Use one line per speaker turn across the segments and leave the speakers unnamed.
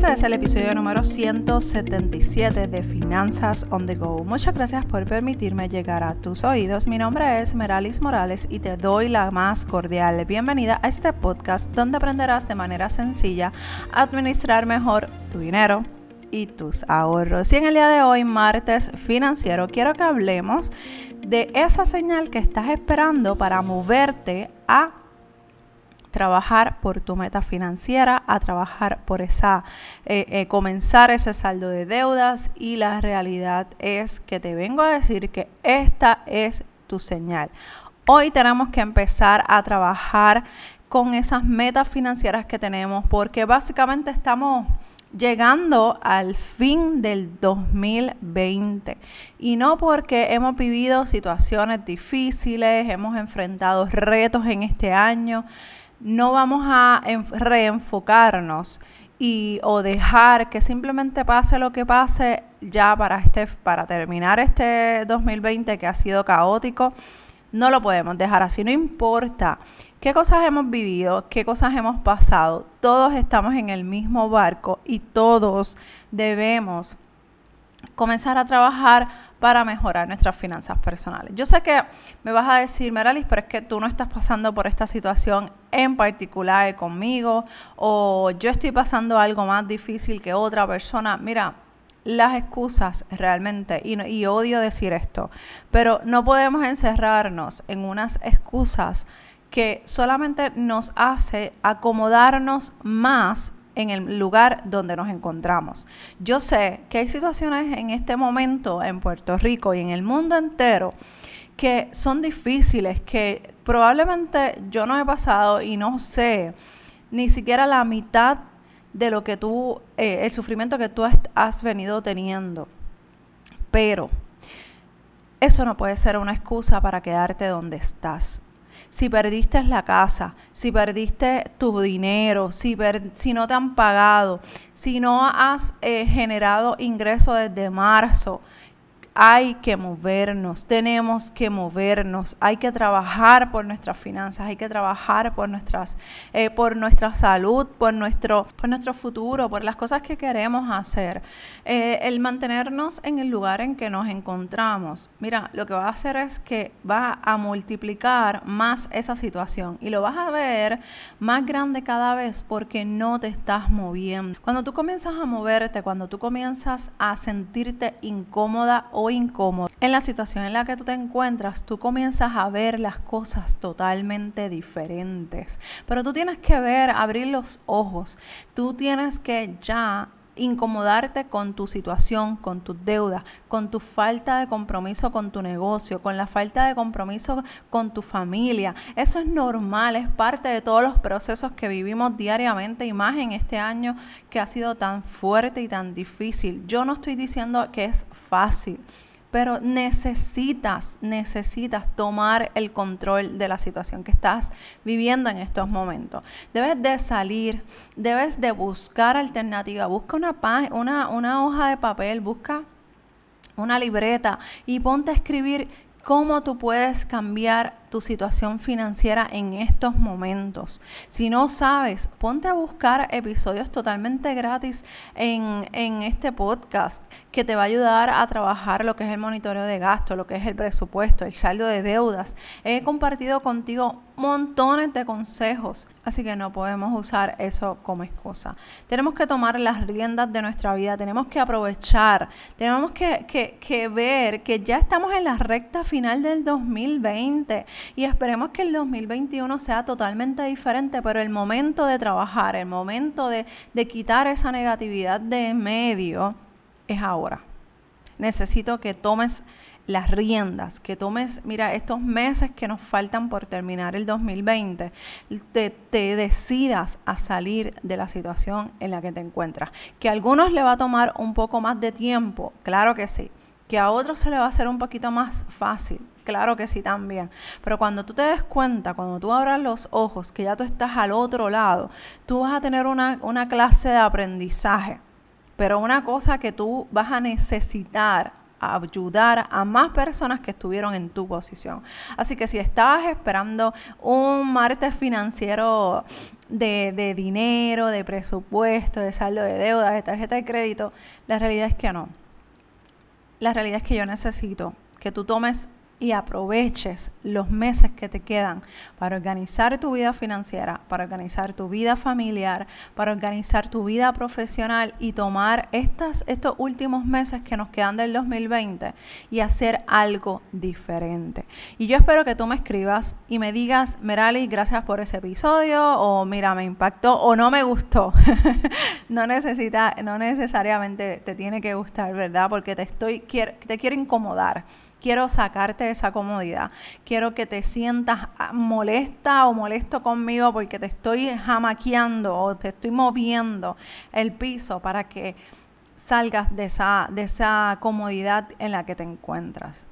Este es el episodio número 177 de Finanzas on the Go. Muchas gracias por permitirme llegar a tus oídos. Mi nombre es Meralis Morales y te doy la más cordial bienvenida a este podcast donde aprenderás de manera sencilla a administrar mejor tu dinero y tus ahorros. Y en el día de hoy, martes financiero, quiero que hablemos de esa señal que estás esperando para moverte a trabajar por tu meta financiera, a trabajar por esa, eh, eh, comenzar ese saldo de deudas y la realidad es que te vengo a decir que esta es tu señal. Hoy tenemos que empezar a trabajar con esas metas financieras que tenemos porque básicamente estamos llegando al fin del 2020. Y no porque hemos vivido situaciones difíciles, hemos enfrentado retos en este año, no vamos a reenfocarnos y o dejar que simplemente pase lo que pase ya para este para terminar este 2020 que ha sido caótico no lo podemos dejar así, no importa. Qué cosas hemos vivido, qué cosas hemos pasado, todos estamos en el mismo barco y todos debemos comenzar a trabajar para mejorar nuestras finanzas personales. Yo sé que me vas a decir, Meralis, pero es que tú no estás pasando por esta situación en particular conmigo o yo estoy pasando algo más difícil que otra persona. Mira, las excusas realmente, y, odio decir esto, pero no podemos encerrarnos en unas excusas que solamente nos hace acomodarnos más en el lugar donde nos encontramos. Yo sé que hay situaciones en este momento en Puerto Rico y en el mundo entero que son difíciles, que probablemente yo no he pasado y no sé ni siquiera la mitad de lo que tú, eh, el sufrimiento que tú has venido teniendo. Pero eso no puede ser una excusa para quedarte donde estás. Si perdiste la casa, si perdiste tu dinero, si, si no te han pagado, si no has eh, generado ingreso desde marzo, hay que movernos, tenemos que movernos, hay que trabajar por nuestras finanzas, hay que trabajar por nuestras, eh, por nuestra salud, por nuestro, por nuestro futuro, por las cosas que queremos hacer. Eh, el mantenernos en el lugar en que nos encontramos, mira, lo que va a hacer es que va a multiplicar más esa situación y lo vas a ver más grande cada vez porque no te estás moviendo. Cuando tú comienzas a moverte, cuando tú comienzas a sentirte incómoda o incómodo, en la situación en la que tú te encuentras, tú comienzas a ver las cosas totalmente diferentes. Pero tú tienes que ver, abrir los ojos. Tú tienes que ya incomodarte con tu situación, con tus deudas, con tu falta de compromiso con tu negocio, con la falta de compromiso con tu familia. Eso es normal, es parte de todos los procesos que vivimos diariamente y más en este año que ha sido tan fuerte y tan difícil. Yo no estoy diciendo que es fácil pero necesitas, necesitas tomar el control de la situación que estás viviendo en estos momentos. Debes de salir, debes de buscar alternativa, busca una, una, una hoja de papel, busca una libreta y ponte a escribir cómo tú puedes cambiar tu situación financiera en estos momentos. Si no sabes, ponte a buscar episodios totalmente gratis en, en, este podcast que te va a ayudar a trabajar lo que es el monitoreo de gasto, lo que es el presupuesto, el saldo de deudas. He compartido contigo montones de consejos, así que no podemos usar eso como excusa. Tenemos que tomar las riendas de nuestra vida, tenemos que aprovechar, tenemos que, que, que ver que ya estamos en la recta final del 2020 y esperemos que el 2021 sea totalmente diferente, pero el momento de trabajar, el momento de, de quitar esa negatividad de medio es ahora. Necesito que tomes las riendas, que tomes, mira, estos meses que nos faltan por terminar el 2020, te, te, decidas a salir de la situación en la que te encuentras. Que a algunos le va a tomar un poco más de tiempo, claro que sí. Que a otros se le va a hacer un poquito más fácil, Claro que sí también. Pero cuando tú te des cuenta, cuando tú abras los ojos, que ya tú estás al otro lado, tú vas a tener una, clase de aprendizaje. Pero una cosa que tú vas a necesitar ayudar a más personas que estuvieron en tu posición. Así que si estabas esperando un martes financiero de, de dinero, de presupuesto, de saldo de deuda, de tarjeta de crédito, la realidad es que no. La realidad es que yo necesito que tú tomes y aproveches los meses que te quedan para organizar tu vida financiera, para organizar tu vida familiar, para organizar tu vida profesional y tomar estas, estos últimos meses que nos quedan del 2020 y hacer algo diferente. Y yo espero que tú me escribas y me digas, Merali, gracias por ese episodio, o mira, me impactó, o no me gustó. no necesita, no necesariamente te tiene que gustar, ¿verdad? Porque te estoy, te quiero incomodar quiero sacarte de esa comodidad. Quiero que te sientas ah, molesta o molesto conmigo porque te estoy jamaqueando o te estoy moviendo el piso para que salgas de esa, de esa comodidad en la que te encuentras.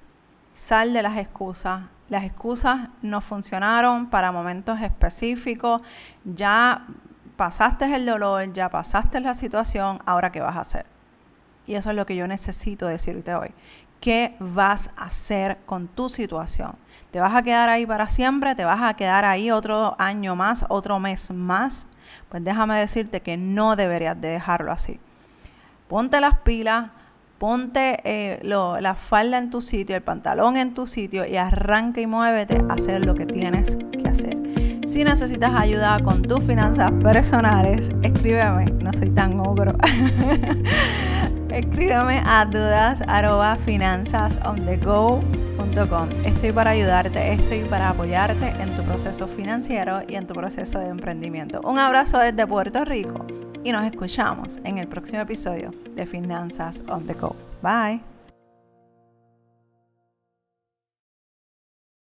Sal de las excusas. Las excusas no funcionaron para momentos específicos. Ya pasaste el dolor, ya pasaste la situación, ahora qué vas a hacer. Y eso es lo que yo necesito decirte hoy. ¿Qué vas a hacer con tu situación? ¿Te vas a quedar ahí para siempre? ¿Te vas a quedar ahí otro año más, otro mes más? Pues déjame decirte que no deberías de dejarlo así. Ponte las pilas, ponte eh, la falda en tu sitio, el pantalón en tu sitio y arranca y muévete a hacer lo que tienes que hacer. Si necesitas ayuda con tus finanzas personales, escríbeme, no soy tan ogro. Escríbeme a dudas Estoy para ayudarte, estoy para apoyarte en tu proceso financiero y en tu proceso de emprendimiento. Un abrazo desde Puerto Rico y nos escuchamos en el próximo episodio de Finanzas on the Go. Bye.